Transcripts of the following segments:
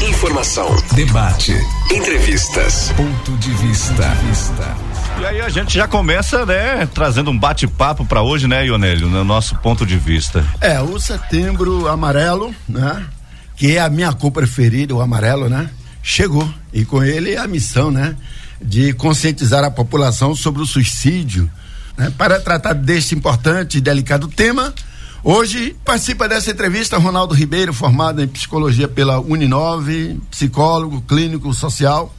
Informação, debate, entrevistas, ponto de vista. E aí a gente já começa, né, trazendo um bate-papo para hoje, né, Ionélio, no nosso ponto de vista. É, o setembro amarelo, né, que é a minha cor preferida, o amarelo, né, chegou e com ele a missão, né, de conscientizar a população sobre o suicídio, né, para tratar deste importante e delicado tema. Hoje participa dessa entrevista Ronaldo Ribeiro, formado em psicologia pela Uninove, psicólogo, clínico social,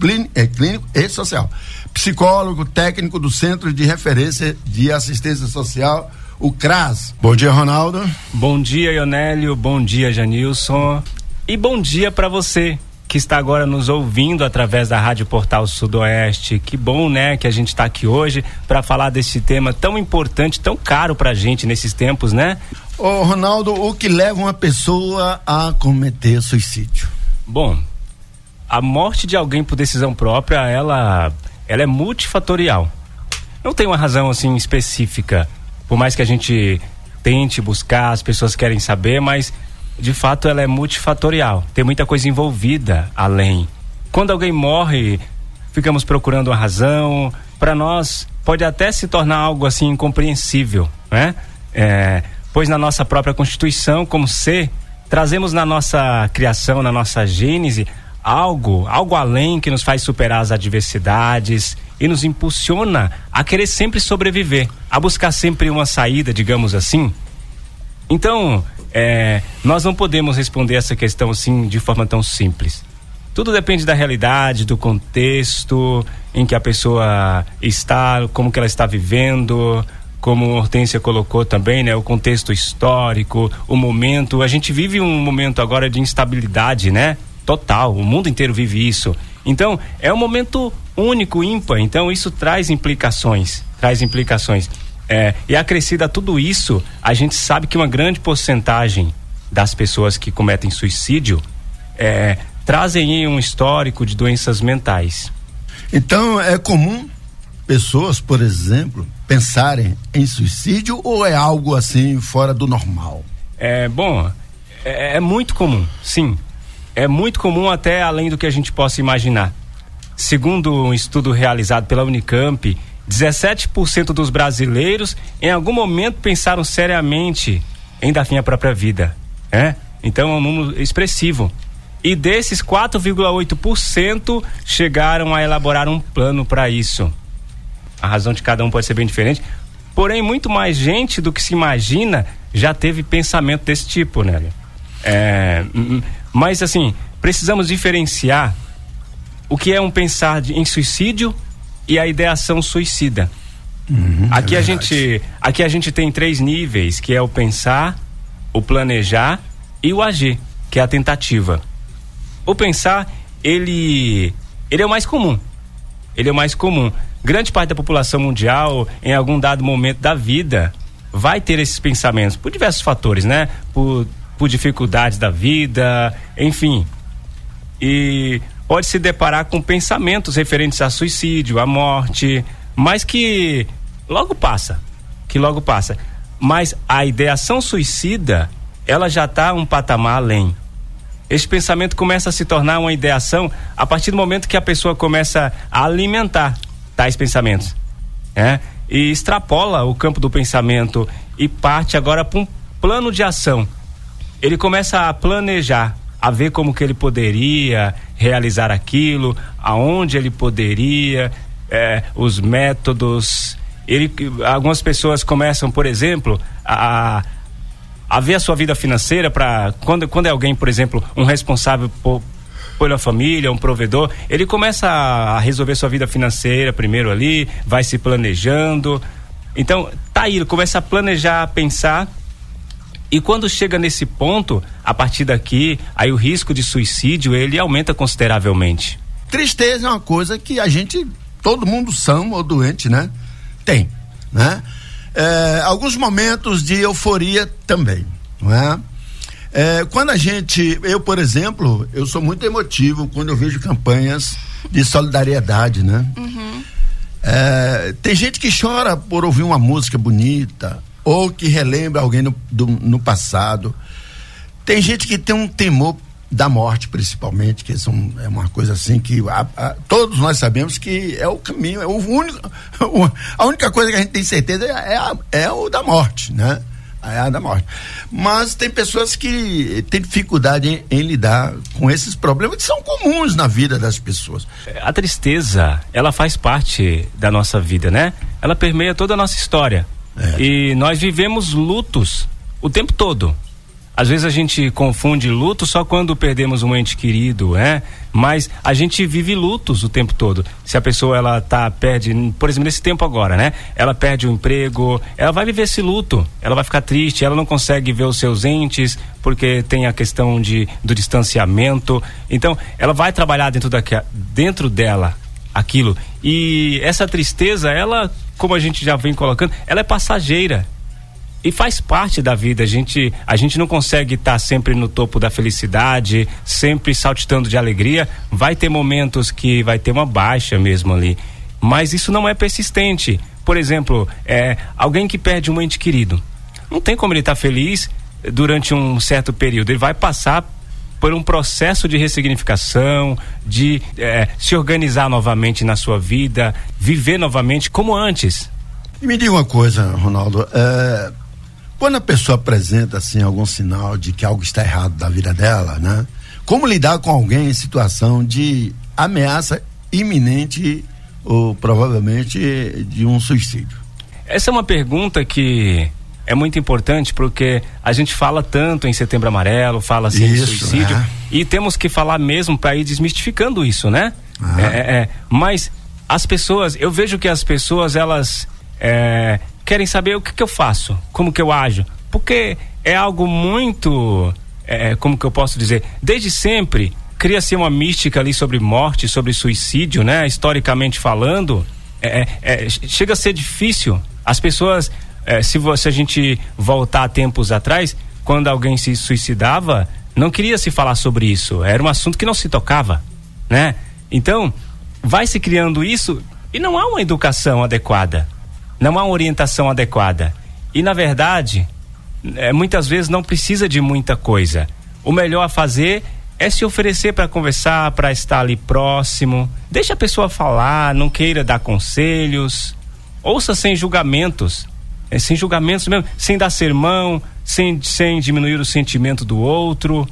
clínico, é, clínico e social, psicólogo técnico do Centro de Referência de Assistência Social, o CRAS. Bom dia, Ronaldo. Bom dia, Ionélio. Bom dia, Janilson. E bom dia para você que está agora nos ouvindo através da Rádio Portal Sudoeste. Que bom, né, que a gente está aqui hoje para falar desse tema tão importante, tão caro para a gente nesses tempos, né? Ô, Ronaldo, o que leva uma pessoa a cometer suicídio? Bom, a morte de alguém por decisão própria, ela, ela é multifatorial. Não tem uma razão assim específica. Por mais que a gente tente buscar, as pessoas querem saber, mas de fato ela é multifatorial. Tem muita coisa envolvida além. Quando alguém morre, ficamos procurando uma razão. Para nós, pode até se tornar algo assim incompreensível, né? É, pois na nossa própria constituição, como ser, trazemos na nossa criação, na nossa gênese, algo, algo além que nos faz superar as adversidades e nos impulsiona a querer sempre sobreviver, a buscar sempre uma saída, digamos assim. Então, é, nós não podemos responder essa questão assim de forma tão simples. Tudo depende da realidade, do contexto em que a pessoa está, como que ela está vivendo, como Hortência colocou também, né, o contexto histórico, o momento. A gente vive um momento agora de instabilidade, né? Total. O mundo inteiro vive isso. Então, é um momento único, ímpar. Então, isso traz implicações. Traz implicações. É, e acrescido a tudo isso, a gente sabe que uma grande porcentagem das pessoas que cometem suicídio é, trazem um histórico de doenças mentais. Então é comum pessoas, por exemplo, pensarem em suicídio ou é algo assim fora do normal? É bom, é, é muito comum, sim. É muito comum até além do que a gente possa imaginar. Segundo um estudo realizado pela Unicamp 17% dos brasileiros em algum momento pensaram seriamente em dar fim à própria vida. É? Então é um número expressivo. E desses 4,8% chegaram a elaborar um plano para isso. A razão de cada um pode ser bem diferente. Porém, muito mais gente do que se imagina já teve pensamento desse tipo, né? É, mas assim, precisamos diferenciar o que é um pensar de, em suicídio e a ideação suicida. Uhum, aqui é a gente, aqui a gente tem três níveis, que é o pensar, o planejar e o agir, que é a tentativa. O pensar, ele, ele é o mais comum. Ele é o mais comum. Grande parte da população mundial, em algum dado momento da vida, vai ter esses pensamentos por diversos fatores, né? Por, por dificuldades da vida, enfim. E pode se deparar com pensamentos referentes a suicídio, a morte, mas que logo passa, que logo passa. Mas a ideação suicida, ela já está um patamar além. Esse pensamento começa a se tornar uma ideação a partir do momento que a pessoa começa a alimentar tais pensamentos, né? E extrapola o campo do pensamento e parte agora para um plano de ação. Ele começa a planejar, a ver como que ele poderia realizar aquilo, aonde ele poderia, é, os métodos. Ele, algumas pessoas começam, por exemplo, a, a ver a sua vida financeira para quando, quando é alguém, por exemplo, um responsável por, pela família, um provedor, ele começa a, a resolver sua vida financeira primeiro ali, vai se planejando. Então, tá aí, ele começa a planejar, a pensar e quando chega nesse ponto, a partir daqui, aí o risco de suicídio ele aumenta consideravelmente. Tristeza é uma coisa que a gente, todo mundo são ou doente, né? Tem, né? É, alguns momentos de euforia também, não é? é? Quando a gente, eu por exemplo, eu sou muito emotivo quando eu vejo campanhas de solidariedade, né? Uhum. É, tem gente que chora por ouvir uma música bonita, ou que relembra alguém no, do, no passado. Tem gente que tem um temor da morte, principalmente, que são, é uma coisa assim que a, a, todos nós sabemos que é o caminho, é o único, a única coisa que a gente tem certeza é, é, a, é o da morte, né? É a da morte. Mas tem pessoas que têm dificuldade em, em, lidar com esses problemas que são comuns na vida das pessoas. A tristeza, ela faz parte da nossa vida, né? Ela permeia toda a nossa história. É. E nós vivemos lutos o tempo todo. Às vezes a gente confunde luto só quando perdemos um ente querido, né? Mas a gente vive lutos o tempo todo. Se a pessoa ela tá perde, por exemplo, nesse tempo agora, né? Ela perde o emprego, ela vai viver esse luto, ela vai ficar triste, ela não consegue ver os seus entes porque tem a questão de do distanciamento. Então, ela vai trabalhar dentro da dentro dela aquilo. E essa tristeza, ela, como a gente já vem colocando, ela é passageira e faz parte da vida. A gente, a gente não consegue estar tá sempre no topo da felicidade, sempre saltitando de alegria. Vai ter momentos que vai ter uma baixa mesmo ali. Mas isso não é persistente. Por exemplo, é, alguém que perde um ente querido. Não tem como ele estar tá feliz durante um certo período. Ele vai passar por um processo de ressignificação, de é, se organizar novamente na sua vida, viver novamente como antes. Me diga uma coisa, Ronaldo. É quando a pessoa apresenta assim algum sinal de que algo está errado da vida dela, né? Como lidar com alguém em situação de ameaça iminente ou provavelmente de um suicídio? Essa é uma pergunta que é muito importante porque a gente fala tanto em Setembro Amarelo, fala assim isso, em suicídio é. e temos que falar mesmo para ir desmistificando isso, né? Ah. É, é, mas as pessoas, eu vejo que as pessoas elas é, querem saber o que, que eu faço, como que eu ajo, porque é algo muito, é, como que eu posso dizer, desde sempre cria-se uma mística ali sobre morte, sobre suicídio, né? Historicamente falando, é, é, é chega a ser difícil. As pessoas, é, se, a gente voltar a tempos atrás, quando alguém se suicidava, não queria se falar sobre isso. Era um assunto que não se tocava, né? Então, vai se criando isso e não há uma educação adequada não há uma orientação adequada. E, na verdade, é, muitas vezes não precisa de muita coisa. O melhor a fazer é se oferecer para conversar, para estar ali próximo. Deixa a pessoa falar, não queira dar conselhos. Ouça sem julgamentos. É, sem julgamentos mesmo, sem dar sermão, sem, sem diminuir o sentimento do outro.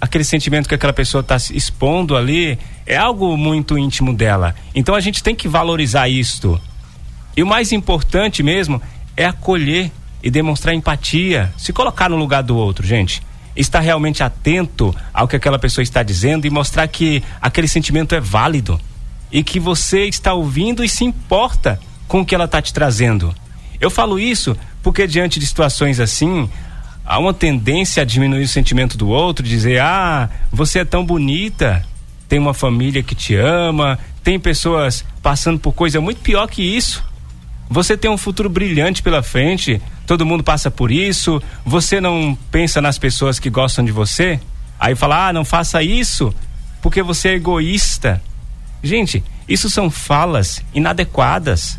Aquele sentimento que aquela pessoa está expondo ali é algo muito íntimo dela. Então a gente tem que valorizar isto. E o mais importante mesmo é acolher e demonstrar empatia, se colocar no lugar do outro, gente. Estar realmente atento ao que aquela pessoa está dizendo e mostrar que aquele sentimento é válido e que você está ouvindo e se importa com o que ela está te trazendo. Eu falo isso porque diante de situações assim, há uma tendência a diminuir o sentimento do outro, dizer: "Ah, você é tão bonita, tem uma família que te ama, tem pessoas passando por coisa muito pior que isso. Você tem um futuro brilhante pela frente, todo mundo passa por isso. Você não pensa nas pessoas que gostam de você? Aí fala: ah, não faça isso, porque você é egoísta. Gente, isso são falas inadequadas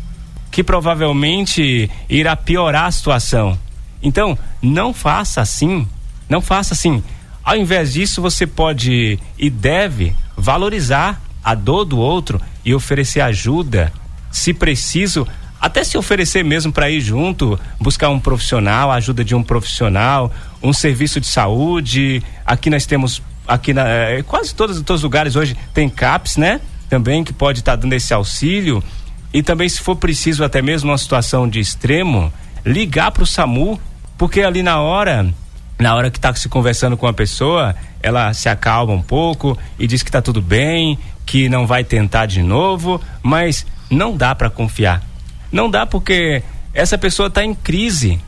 que provavelmente irá piorar a situação. Então, não faça assim. Não faça assim. Ao invés disso, você pode e deve valorizar a dor do outro e oferecer ajuda, se preciso, até se oferecer mesmo para ir junto, buscar um profissional, a ajuda de um profissional, um serviço de saúde. Aqui nós temos, aqui na, é, quase todos, todos os lugares hoje tem CAPS, né? Também que pode estar tá dando esse auxílio. E também, se for preciso, até mesmo uma situação de extremo, ligar para o SAMU, porque ali na hora, na hora que está se conversando com a pessoa, ela se acalma um pouco e diz que está tudo bem, que não vai tentar de novo, mas não dá para confiar não dá porque essa pessoa está em crise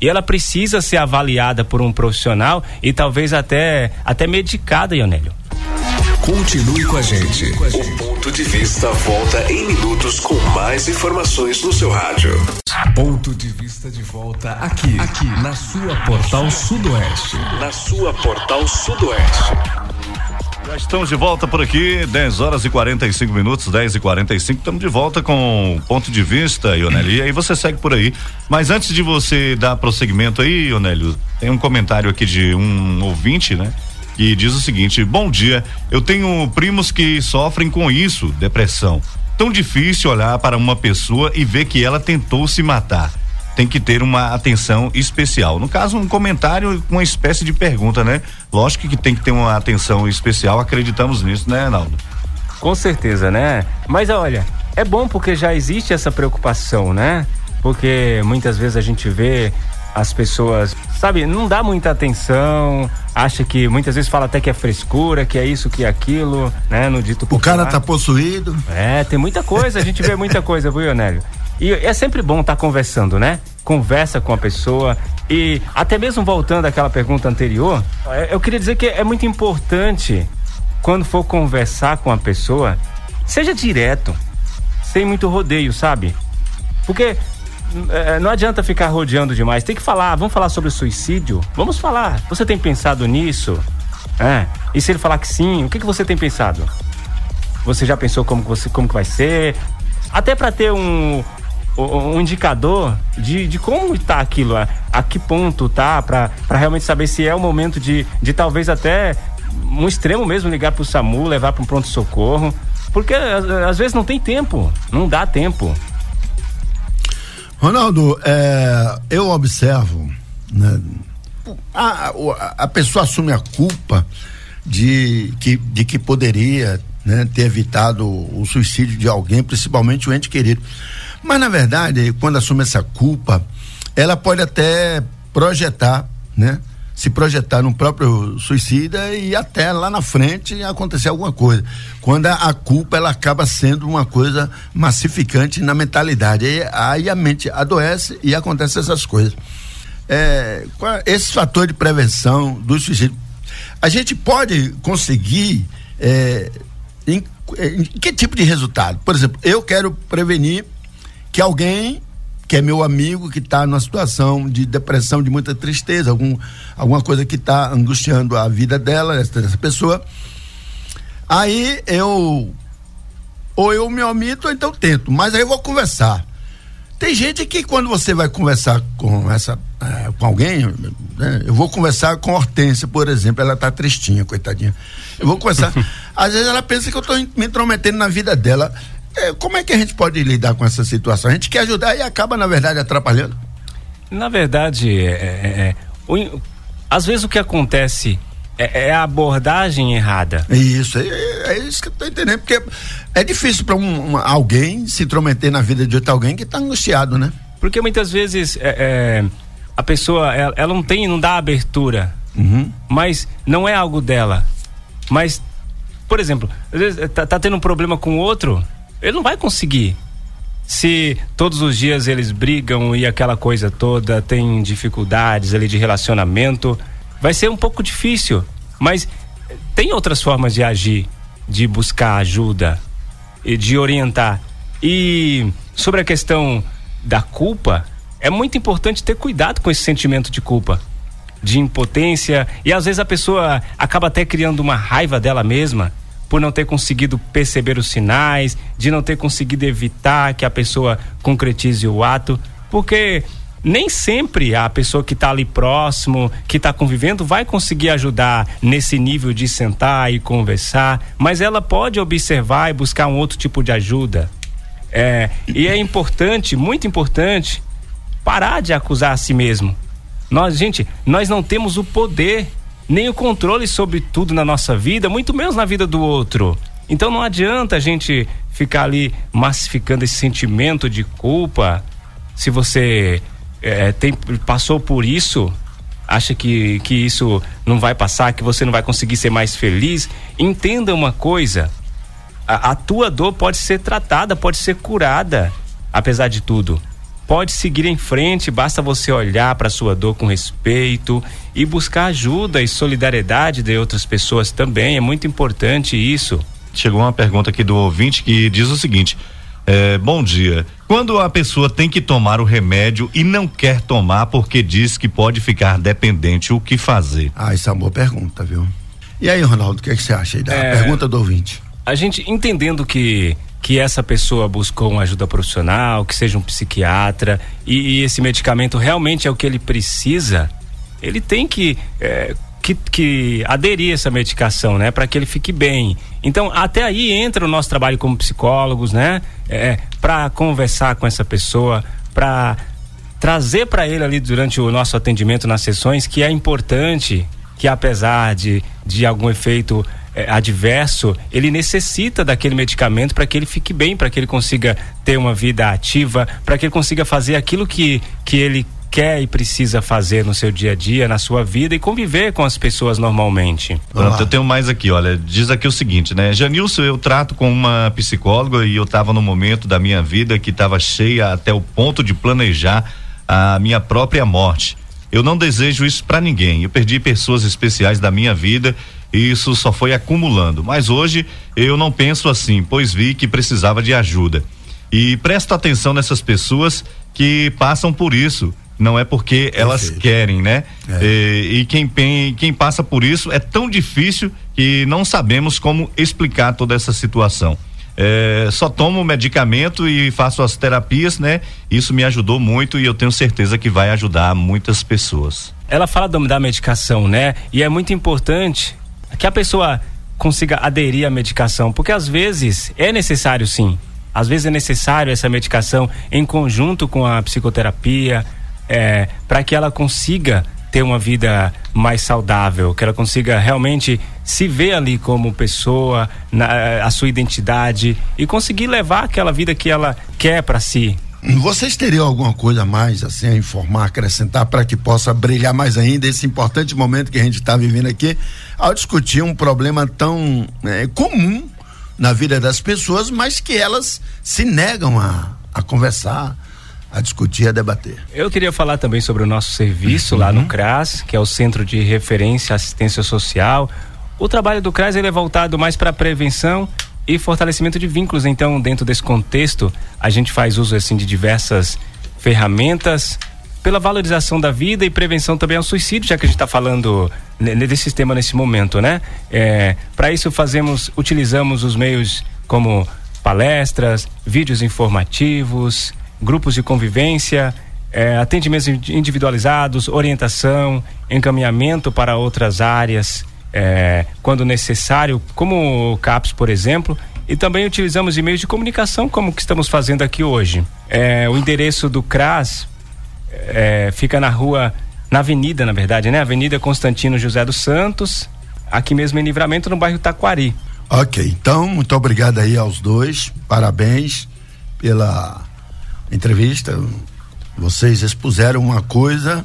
e ela precisa ser avaliada por um profissional e talvez até até medicada, Ionélio. Continue com a gente. O ponto de vista volta em minutos com mais informações no seu rádio. Ponto de vista de volta aqui, aqui na sua Portal Sudoeste. Na sua Portal Sudoeste. Já estamos de volta por aqui, 10 horas e 45 minutos, 10 e 45 Estamos de volta com ponto de vista, Ionélio. E aí você segue por aí. Mas antes de você dar prosseguimento aí, Ionélio, tem um comentário aqui de um ouvinte, né? Que diz o seguinte: Bom dia, eu tenho primos que sofrem com isso, depressão. Tão difícil olhar para uma pessoa e ver que ela tentou se matar. Tem que ter uma atenção especial. No caso, um comentário com uma espécie de pergunta, né? Lógico que tem que ter uma atenção especial, acreditamos nisso, né, Naldo? Com certeza, né? Mas olha, é bom porque já existe essa preocupação, né? Porque muitas vezes a gente vê as pessoas, sabe, não dá muita atenção, acha que muitas vezes fala até que é frescura, que é isso, que é aquilo, né? No dito popular. O cara tá possuído. É, tem muita coisa, a gente vê muita coisa, viu, Ionélio? E é sempre bom estar tá conversando, né? Conversa com a pessoa e até mesmo voltando àquela pergunta anterior, é, eu queria dizer que é muito importante quando for conversar com a pessoa, seja direto, sem muito rodeio, sabe? Porque não adianta ficar rodeando demais. Tem que falar, vamos falar sobre suicídio? Vamos falar. Você tem pensado nisso? É. E se ele falar que sim, o que, que você tem pensado? Você já pensou como, você, como que vai ser? Até para ter um, um indicador de, de como está aquilo, a, a, que ponto tá, para realmente saber se é o momento de, de talvez até um extremo mesmo ligar para o SAMU, levar para um pronto-socorro. Porque às vezes não tem tempo, não dá tempo. Ronaldo, é, eu observo, né, a, a, pessoa assume a culpa de que, de que poderia né, ter evitado o suicídio de alguém, principalmente o ente querido. Mas, na verdade, quando assume essa culpa, ela pode até projetar, né? Se projetar no próprio suicida e até lá na frente acontecer alguma coisa. Quando a, culpa ela acaba sendo uma coisa massificante na mentalidade. Aí, aí a mente adoece e acontecem essas coisas. É, esse fator de prevenção do suicídio, a gente pode conseguir é, em, em que tipo de resultado? Por exemplo, eu quero prevenir que alguém que é meu amigo, que está numa situação de depressão, de muita tristeza, algum, alguma coisa que está angustiando a vida dela, dessa, pessoa. Aí eu ou eu me omito ou então tento, mas aí eu vou conversar. Tem gente que quando você vai conversar com essa é, com alguém, né, eu vou conversar com a Hortência, por exemplo, ela tá tristinha, coitadinha. Eu vou conversar. às vezes ela pensa que eu estou me intrometendo na vida dela. É, como é que a gente pode lidar com essa situação? A gente quer ajudar e acaba, na verdade, atrapalhando? Na verdade, é, é, é o, às vezes o que acontece é, é a abordagem errada. Isso, é, é, isso que eu tô entendendo, porque é difícil para um, um, alguém se intrometer na vida de outro alguém que está angustiado, né? Porque muitas vezes é, a pessoa, ela, ela, não tem, não dá abertura, uhum. mas não é algo dela. Mas, por exemplo, às vezes tá, tá tendo um problema com outro, ele não vai conseguir. Se todos os dias eles brigam e aquela coisa toda, tem dificuldades ali de relacionamento, vai ser um pouco difícil. Mas tem outras formas de agir, de buscar ajuda e de orientar. E sobre a questão da culpa, é muito importante ter cuidado com esse sentimento de culpa, de impotência, e às vezes a pessoa acaba até criando uma raiva dela mesma por não ter conseguido perceber os sinais, de não ter conseguido evitar que a pessoa concretize o ato, porque nem sempre a pessoa que está ali próximo, que está convivendo, vai conseguir ajudar nesse nível de sentar e conversar, mas ela pode observar e buscar um outro tipo de ajuda. É, e é importante, muito importante, parar de acusar a si mesmo. Nós, gente, nós não temos o poder nem o controle sobre tudo na nossa vida, muito menos na vida do outro. Então não adianta a gente ficar ali massificando esse sentimento de culpa. Se você é, tem, passou por isso, acha que, que isso não vai passar, que você não vai conseguir ser mais feliz, entenda uma coisa: a, a tua dor pode ser tratada, pode ser curada, apesar de tudo pode seguir em frente, basta você olhar para sua dor com respeito e buscar ajuda e solidariedade de outras pessoas também. É muito importante isso. Chegou uma pergunta aqui do ouvinte que diz o seguinte: é, bom dia. Quando a pessoa tem que tomar o remédio e não quer tomar porque diz que pode ficar dependente, o que fazer? Ah, isso é uma boa pergunta, viu? E aí, Ronaldo, o que, é que você acha aí da é, pergunta do ouvinte? A gente entendendo que que essa pessoa buscou uma ajuda profissional, que seja um psiquiatra e, e esse medicamento realmente é o que ele precisa, ele tem que, é, que, que aderir a essa medicação, né? Para que ele fique bem. Então, até aí entra o nosso trabalho como psicólogos, né? É, para conversar com essa pessoa, para trazer para ele ali durante o nosso atendimento nas sessões que é importante que apesar de, de algum efeito é, adverso, ele necessita daquele medicamento para que ele fique bem, para que ele consiga ter uma vida ativa, para que ele consiga fazer aquilo que, que ele quer e precisa fazer no seu dia a dia, na sua vida e conviver com as pessoas normalmente. Pronto, eu tenho mais aqui, olha, diz aqui o seguinte, né? Janilson, eu trato com uma psicóloga e eu estava no momento da minha vida que estava cheia até o ponto de planejar a minha própria morte. Eu não desejo isso para ninguém. Eu perdi pessoas especiais da minha vida e isso só foi acumulando. Mas hoje eu não penso assim, pois vi que precisava de ajuda. E presto atenção nessas pessoas que passam por isso. Não é porque elas Perfeito. querem, né? É. E, e quem, quem passa por isso é tão difícil que não sabemos como explicar toda essa situação. É, só tomo medicamento e faço as terapias, né? Isso me ajudou muito e eu tenho certeza que vai ajudar muitas pessoas. Ela fala da medicação, né? E é muito importante que a pessoa consiga aderir à medicação, porque às vezes é necessário sim. Às vezes é necessário essa medicação em conjunto com a psicoterapia, é, para que ela consiga ter uma vida mais saudável, que ela consiga realmente se ver ali como pessoa, na, a sua identidade e conseguir levar aquela vida que ela quer para si. Vocês teriam alguma coisa a mais assim a informar, acrescentar para que possa brilhar mais ainda esse importante momento que a gente está vivendo aqui ao discutir um problema tão é, comum na vida das pessoas, mas que elas se negam a, a conversar, a discutir, a debater. Eu queria falar também sobre o nosso serviço uhum. lá no CRAS, que é o Centro de Referência Assistência Social. O trabalho do CRAS ele é voltado mais para prevenção e fortalecimento de vínculos. Então, dentro desse contexto, a gente faz uso assim de diversas ferramentas pela valorização da vida e prevenção também ao suicídio, já que a gente está falando desse tema nesse momento, né? É, para isso fazemos, utilizamos os meios como palestras, vídeos informativos, grupos de convivência, é, atendimentos individualizados, orientação, encaminhamento para outras áreas, é, quando necessário, como o CAPS, por exemplo, e também utilizamos e-mails de comunicação, como que estamos fazendo aqui hoje. É, o endereço do CRAS é, fica na rua, na avenida, na verdade, né? Avenida Constantino José dos Santos, aqui mesmo em Livramento, no bairro Taquari. Ok, então, muito obrigado aí aos dois, parabéns pela entrevista, vocês expuseram uma coisa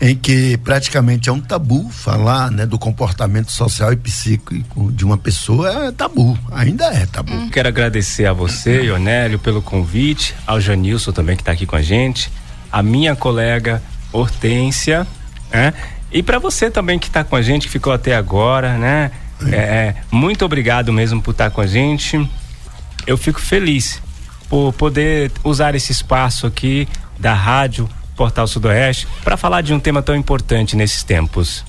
em que praticamente é um tabu falar né, do comportamento social e psíquico de uma pessoa é tabu, ainda é tabu. Hum. Quero agradecer a você, Ionélio, pelo convite, ao Janilson também que está aqui com a gente, a minha colega Hortência, né? E para você também que está com a gente, que ficou até agora, né? É, é muito obrigado mesmo por estar tá com a gente. Eu fico feliz por poder usar esse espaço aqui da rádio Portal Sudoeste para falar de um tema tão importante nesses tempos.